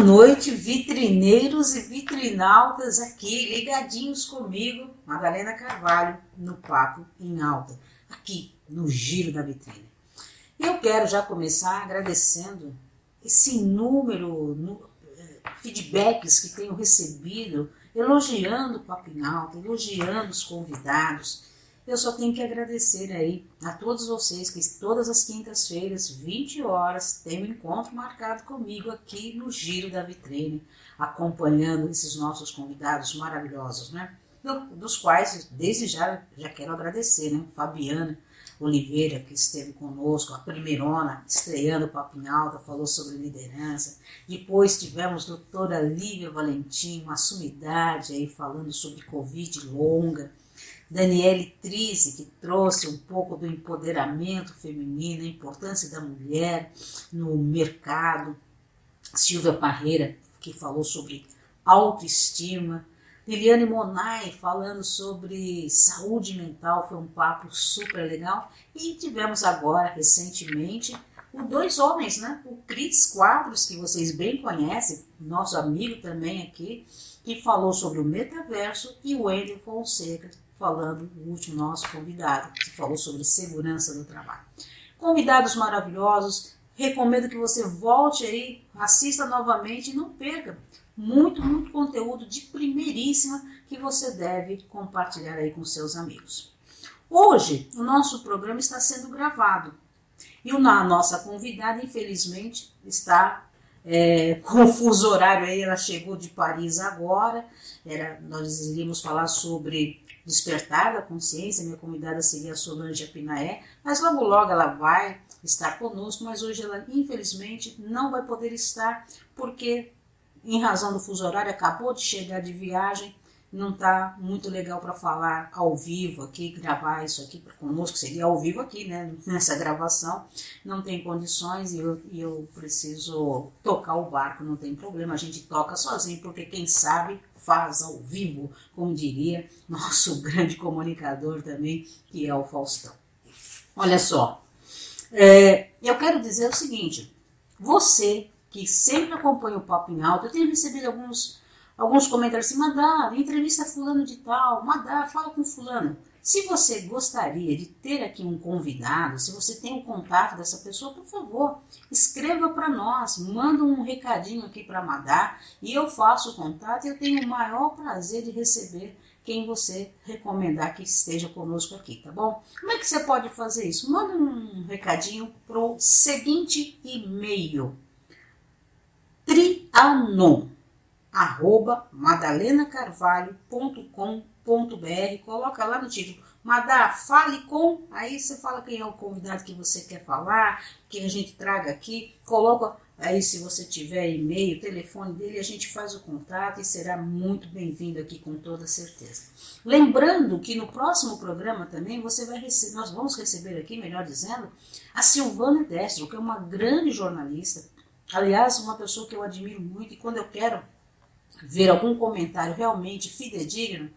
noite, vitrineiros e vitrinautas aqui ligadinhos comigo, Madalena Carvalho, no Papo em Alta, aqui no Giro da Vitrine. Eu quero já começar agradecendo esse número, no, eh, feedbacks que tenho recebido, elogiando o Papo em Alta, elogiando os convidados, eu só tenho que agradecer aí a todos vocês que todas as quintas-feiras, 20 horas, tem um encontro marcado comigo aqui no Giro da Vitrine, acompanhando esses nossos convidados maravilhosos, né? Dos quais, desde já, já quero agradecer, né? Fabiana Oliveira, que esteve conosco, a primeirona, estreando o em Alta, falou sobre liderança. Depois tivemos a doutora Lívia Valentim, uma sumidade aí falando sobre Covid longa. Daniele Trise, que trouxe um pouco do empoderamento feminino, a importância da mulher no mercado. Silvia Parreira, que falou sobre autoestima. Liliane Monai falando sobre saúde mental, foi um papo super legal. E tivemos agora, recentemente, os dois homens, né? O Cris Quadros, que vocês bem conhecem, nosso amigo também aqui, que falou sobre o metaverso, e o Wendel Fonseca, falando, o último nosso convidado, que falou sobre segurança do trabalho. Convidados maravilhosos, recomendo que você volte aí, assista novamente e não perca muito, muito conteúdo de primeiríssima que você deve compartilhar aí com seus amigos. Hoje, o nosso programa está sendo gravado e a nossa convidada, infelizmente, está é, confuso horário aí, ela chegou de Paris agora. Era, nós iríamos falar sobre despertar da consciência, minha convidada seria a Solange Apinaé, mas logo logo ela vai estar conosco, mas hoje ela infelizmente não vai poder estar porque em razão do fuso horário acabou de chegar de viagem não está muito legal para falar ao vivo aqui, gravar isso aqui conosco, seria ao vivo aqui, né, nessa gravação, não tem condições e eu, eu preciso tocar o barco, não tem problema, a gente toca sozinho, porque quem sabe faz ao vivo, como diria nosso grande comunicador também, que é o Faustão. Olha só, é, eu quero dizer o seguinte, você que sempre acompanha o Papo em Alto, eu tenho recebido alguns alguns comentários assim, Madá, entrevista fulano de tal, Madá, fala com fulano. Se você gostaria de ter aqui um convidado, se você tem o contato dessa pessoa, por favor, escreva para nós, manda um recadinho aqui para Madá e eu faço o contato e eu tenho o maior prazer de receber quem você recomendar que esteja conosco aqui, tá bom? Como é que você pode fazer isso? Manda um recadinho pro seguinte e-mail: trianon arroba madalenacarvalho.com.br, coloca lá no título, Madá, fale com, aí você fala quem é o convidado que você quer falar, que a gente traga aqui, coloca aí se você tiver e-mail, telefone dele, a gente faz o contato e será muito bem-vindo aqui com toda certeza. Lembrando que no próximo programa também você vai receber, nós vamos receber aqui, melhor dizendo, a Silvana Destro, que é uma grande jornalista, aliás, uma pessoa que eu admiro muito e quando eu quero ver algum comentário realmente fidedigno,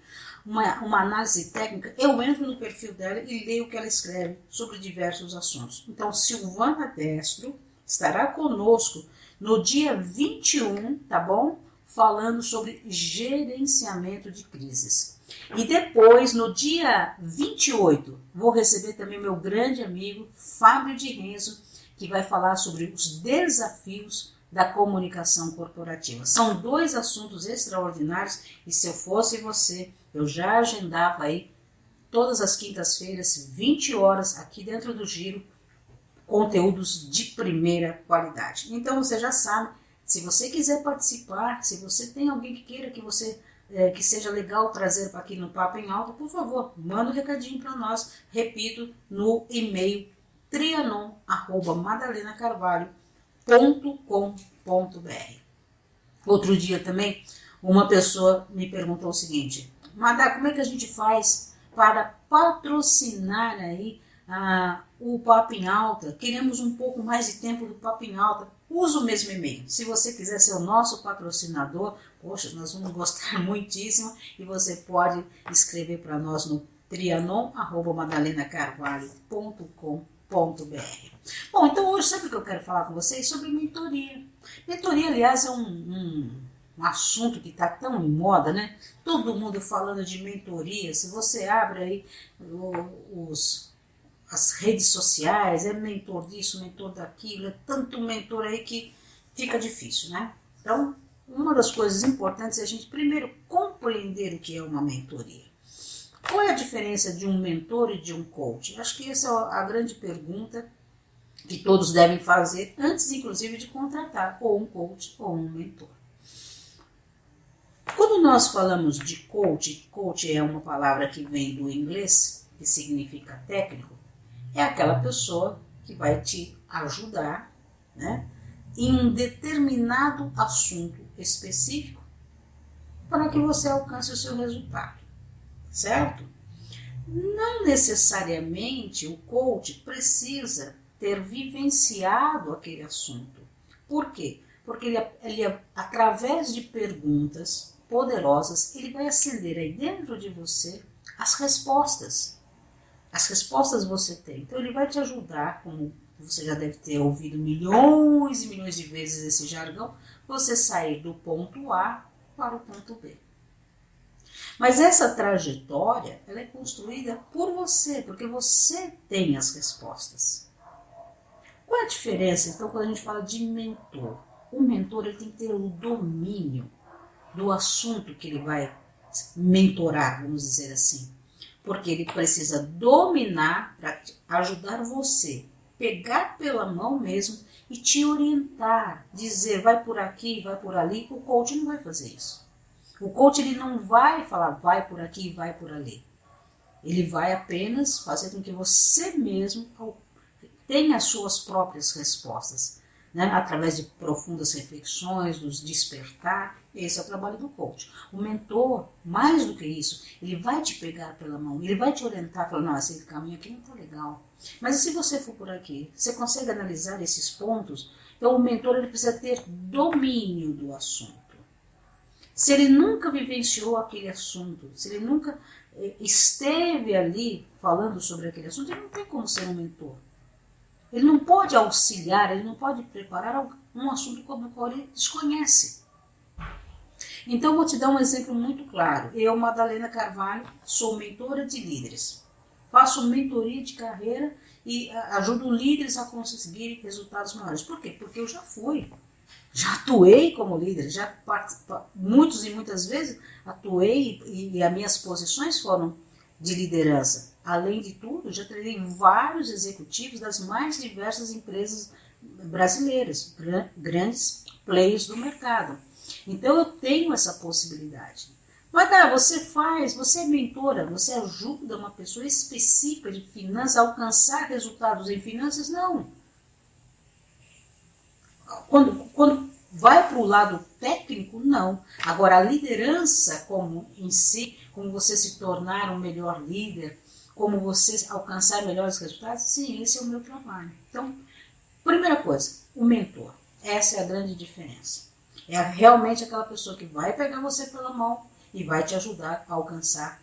uma, uma análise técnica, eu entro no perfil dela e leio o que ela escreve sobre diversos assuntos. Então, Silvana Destro estará conosco no dia 21, tá bom? Falando sobre gerenciamento de crises. E depois, no dia 28, vou receber também meu grande amigo Fábio de Renzo, que vai falar sobre os desafios da comunicação corporativa. São dois assuntos extraordinários e se eu fosse você, eu já agendava aí todas as quintas-feiras, 20 horas, aqui dentro do Giro, conteúdos de primeira qualidade. Então você já sabe, se você quiser participar, se você tem alguém que queira que você é, que seja legal trazer para aqui no Papo em Alta, por favor, manda um recadinho para nós. Repito, no e-mail trianon@madalenacarvalho.com Outro dia também, uma pessoa me perguntou o seguinte: Madá, como é que a gente faz para patrocinar aí ah, o Papo em Alta? Queremos um pouco mais de tempo do Papo em Alta. Usa o mesmo e-mail. Se você quiser ser o nosso patrocinador, poxa, nós vamos gostar muitíssimo e você pode escrever para nós no trianon.madalenacarvalho.com.br Bom, então hoje sabe o que eu quero falar com vocês? Sobre mentoria. Mentoria, aliás, é um, um, um assunto que está tão em moda, né? Todo mundo falando de mentoria. Se você abre aí os, as redes sociais, é mentor disso, mentor daquilo, é tanto mentor aí que fica difícil, né? Então, uma das coisas importantes é a gente primeiro compreender o que é uma mentoria. Qual é a diferença de um mentor e de um coach? Acho que essa é a grande pergunta que todos devem fazer antes, inclusive, de contratar ou um coach ou um mentor. Quando nós falamos de coach, coach é uma palavra que vem do inglês, que significa técnico, é aquela pessoa que vai te ajudar né, em um determinado assunto específico para que você alcance o seu resultado, certo? Não necessariamente o coach precisa ter vivenciado aquele assunto. Por quê? Porque ele, ele através de perguntas poderosas, ele vai acender aí dentro de você as respostas. As respostas você tem. Então ele vai te ajudar, como você já deve ter ouvido milhões e milhões de vezes esse jargão, você sair do ponto A para o ponto B. Mas essa trajetória, ela é construída por você, porque você tem as respostas. Qual é a diferença, então, quando a gente fala de mentor? O mentor ele tem que ter o domínio do assunto que ele vai mentorar, vamos dizer assim. Porque ele precisa dominar para ajudar você, pegar pela mão mesmo e te orientar, dizer vai por aqui, vai por ali. O coach não vai fazer isso. O coach ele não vai falar vai por aqui, vai por ali. Ele vai apenas fazer com que você mesmo tem as suas próprias respostas, né? através de profundas reflexões, dos despertar. Esse é o trabalho do coach. O mentor, mais do que isso, ele vai te pegar pela mão, ele vai te orientar, falando, não, esse caminho aqui não está legal. Mas e se você for por aqui? Você consegue analisar esses pontos? Então, o mentor ele precisa ter domínio do assunto. Se ele nunca vivenciou aquele assunto, se ele nunca eh, esteve ali falando sobre aquele assunto, ele não tem como ser um mentor. Ele não pode auxiliar, ele não pode preparar um assunto como o qual ele desconhece. Então, vou te dar um exemplo muito claro. Eu, Madalena Carvalho, sou mentora de líderes. Faço mentoria de carreira e ajudo líderes a conseguirem resultados maiores. Por quê? Porque eu já fui. Já atuei como líder, já muitos e muitas vezes atuei e, e as minhas posições foram de liderança. Além de tudo, já treinei vários executivos das mais diversas empresas brasileiras, grandes players do mercado. Então eu tenho essa possibilidade. Mas tá, você faz, você é mentora, você ajuda uma pessoa específica de finanças a alcançar resultados em finanças? Não. Quando, quando vai para o lado técnico, não. Agora, a liderança como em si, como você se tornar um melhor líder, como você alcançar melhores resultados? Sim, esse é o meu trabalho. Então, primeira coisa, o mentor. Essa é a grande diferença. É realmente aquela pessoa que vai pegar você pela mão e vai te ajudar a alcançar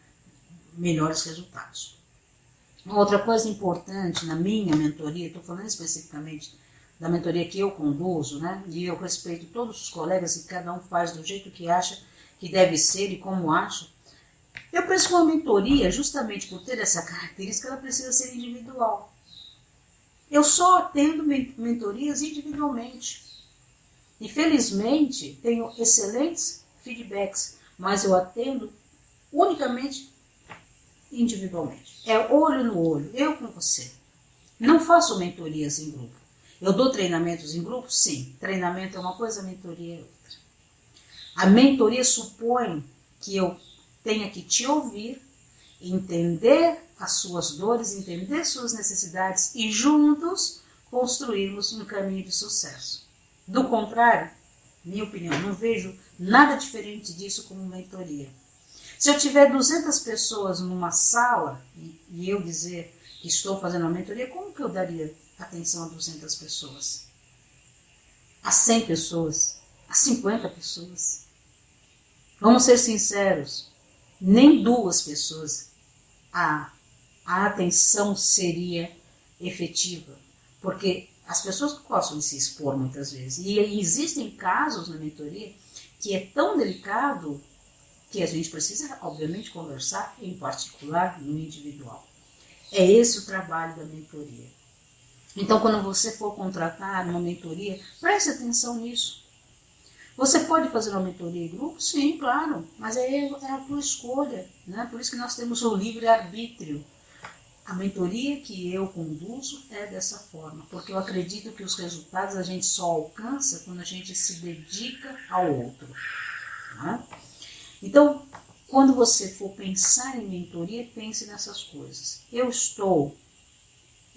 melhores resultados. Outra coisa importante na minha mentoria, estou falando especificamente da mentoria que eu conduzo, né? E eu respeito todos os colegas e cada um faz do jeito que acha que deve ser e como acha. Eu penso que uma mentoria, justamente por ter essa característica, ela precisa ser individual. Eu só atendo mentorias individualmente. E felizmente tenho excelentes feedbacks, mas eu atendo unicamente individualmente. É olho no olho, eu com você. Não faço mentorias em grupo. Eu dou treinamentos em grupo? Sim. Treinamento é uma coisa, mentoria é outra. A mentoria supõe que eu tenha que te ouvir, entender as suas dores, entender suas necessidades e juntos construirmos um caminho de sucesso. Do contrário, minha opinião, não vejo nada diferente disso como mentoria. Se eu tiver 200 pessoas numa sala e, eu dizer que estou fazendo uma mentoria, como que eu daria atenção a 200 pessoas? A 100 pessoas? A 50 pessoas? Vamos ser sinceros, nem duas pessoas, a, a atenção seria efetiva, porque as pessoas gostam de se expor muitas vezes. E existem casos na mentoria que é tão delicado que a gente precisa, obviamente, conversar em particular no individual. É esse o trabalho da mentoria. Então, quando você for contratar uma mentoria, preste atenção nisso. Você pode fazer uma mentoria em grupo? Sim, claro, mas é, é a tua escolha. Né? Por isso que nós temos o livre-arbítrio. A mentoria que eu conduzo é dessa forma, porque eu acredito que os resultados a gente só alcança quando a gente se dedica ao outro. Né? Então, quando você for pensar em mentoria, pense nessas coisas. Eu estou.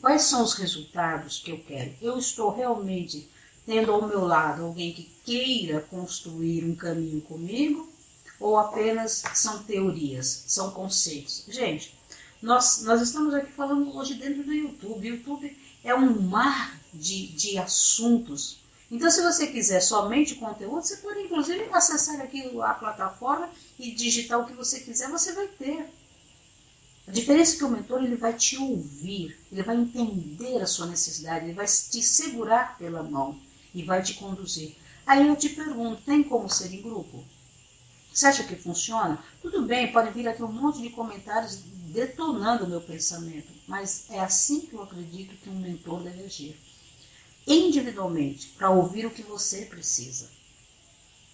Quais são os resultados que eu quero? Eu estou realmente tendo ao meu lado alguém que queira construir um caminho comigo ou apenas são teorias, são conceitos? Gente, nós, nós estamos aqui falando hoje dentro do YouTube. O YouTube é um mar de, de assuntos então, se você quiser somente conteúdo, você pode inclusive acessar aqui a plataforma e digitar o que você quiser, você vai ter. A diferença é que o mentor ele vai te ouvir, ele vai entender a sua necessidade, ele vai te segurar pela mão e vai te conduzir. Aí eu te pergunto, tem como ser em grupo? Você acha que funciona? Tudo bem, pode vir aqui um monte de comentários detonando o meu pensamento, mas é assim que eu acredito que um mentor deve agir individualmente para ouvir o que você precisa.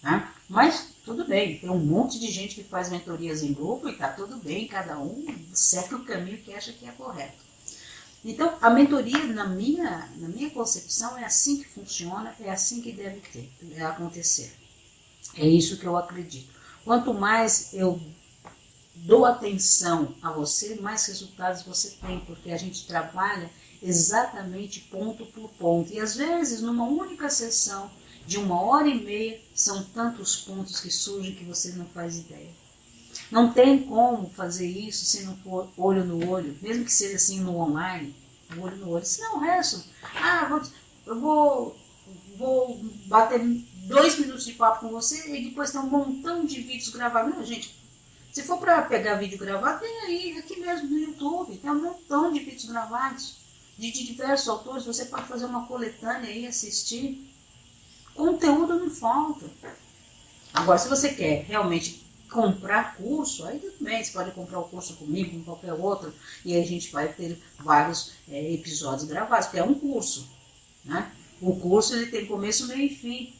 Né? Mas tudo bem, tem um monte de gente que faz mentorias em grupo e está tudo bem, cada um segue o caminho que acha que é correto. Então, a mentoria, na minha, na minha concepção, é assim que funciona, é assim que deve ter, deve acontecer. É isso que eu acredito. Quanto mais eu dou atenção a você, mais resultados você tem, porque a gente trabalha exatamente ponto por ponto. E às vezes, numa única sessão de uma hora e meia, são tantos pontos que surgem que você não faz ideia. Não tem como fazer isso se não for olho no olho, mesmo que seja assim no online, olho no olho. Se não, o resto, ah, vou, eu vou, vou bater dois minutos de papo com você e depois tem um montão de vídeos gravados. Não, gente, se for para pegar vídeo gravado, tem aí, aqui mesmo no YouTube, tem um montão de vídeos gravados de, de diversos autores, você pode fazer uma coletânea e assistir. Conteúdo não falta. Agora, se você quer realmente comprar curso, aí tudo bem, você pode comprar o curso comigo, com qualquer outro, e aí a gente vai ter vários é, episódios gravados, porque é um curso. Né? O curso ele tem começo, meio e fim.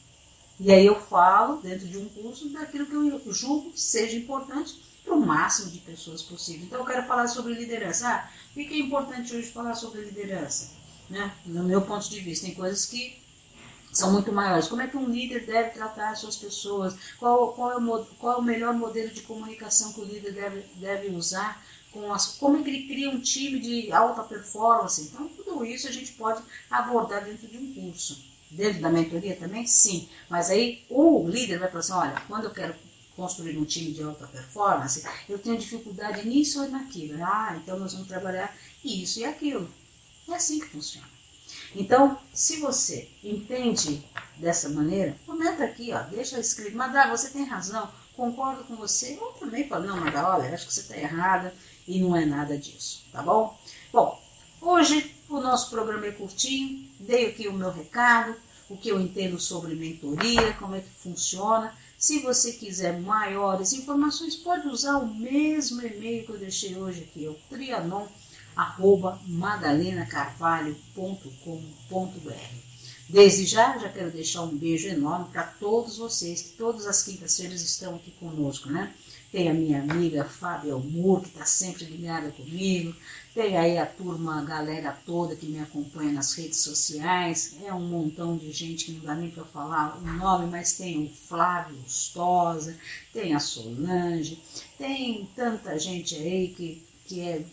E aí eu falo, dentro de um curso, daquilo que eu julgo seja importante para o máximo de pessoas possível. Então eu quero falar sobre liderança. Ah, o que é importante hoje falar sobre liderança? Né? No meu ponto de vista, tem coisas que são muito maiores. Como é que um líder deve tratar as suas pessoas? Qual, qual, é, o, qual é o melhor modelo de comunicação que o líder deve, deve usar? Com as, como é que ele cria um time de alta performance? Então, tudo isso a gente pode abordar dentro de um curso. Dentro da mentoria também? Sim. Mas aí o líder vai falar assim, olha, quando eu quero construir um time de alta performance, eu tenho dificuldade nisso ou naquilo. Ah, então nós vamos trabalhar isso e aquilo. É assim que funciona. Então, se você entende dessa maneira, comenta aqui, ó, deixa escrito, Madá, você tem razão, concordo com você. Ou também fala, não, Madá, olha, acho que você está errada e não é nada disso, tá bom? Bom, hoje o nosso programa é curtinho, dei aqui o meu recado, o que eu entendo sobre mentoria, como é que funciona. Se você quiser maiores informações, pode usar o mesmo e-mail que eu deixei hoje aqui, o trianon.madalenacarvalho.com.br. Desde já, já quero deixar um beijo enorme para todos vocês, que todas as quintas-feiras estão aqui conosco, né? Tem a minha amiga Fábio Almur, que está sempre ligada comigo. Tem aí a turma, a galera toda que me acompanha nas redes sociais. É um montão de gente que não dá nem para falar o nome, mas tem o Flávio Stosa, tem a Solange, tem tanta gente aí que, que é,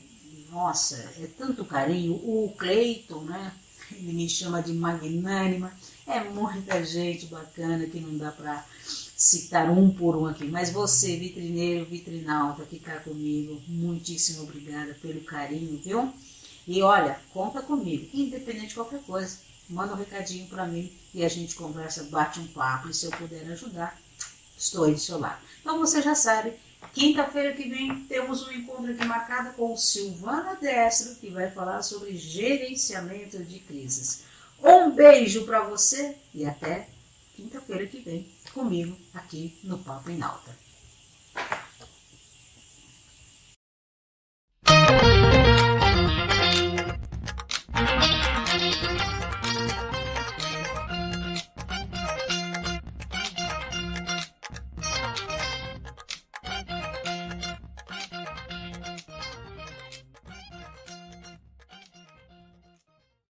nossa, é tanto carinho. O Cleiton, né? Ele me chama de magnânima. É muita gente bacana que não dá para citar um por um aqui, mas você, vitrineiro, vitrinalta, está comigo, muitíssimo obrigada pelo carinho, viu? E olha, conta comigo, independente de qualquer coisa, manda um recadinho para mim e a gente conversa, bate um papo, e se eu puder ajudar, estou aí do seu lado. Então você já sabe, Quinta-feira que vem temos um encontro aqui marcado com Silvana Destro, que vai falar sobre gerenciamento de crises. Um beijo para você e até quinta-feira que vem comigo aqui no Papo em Alta.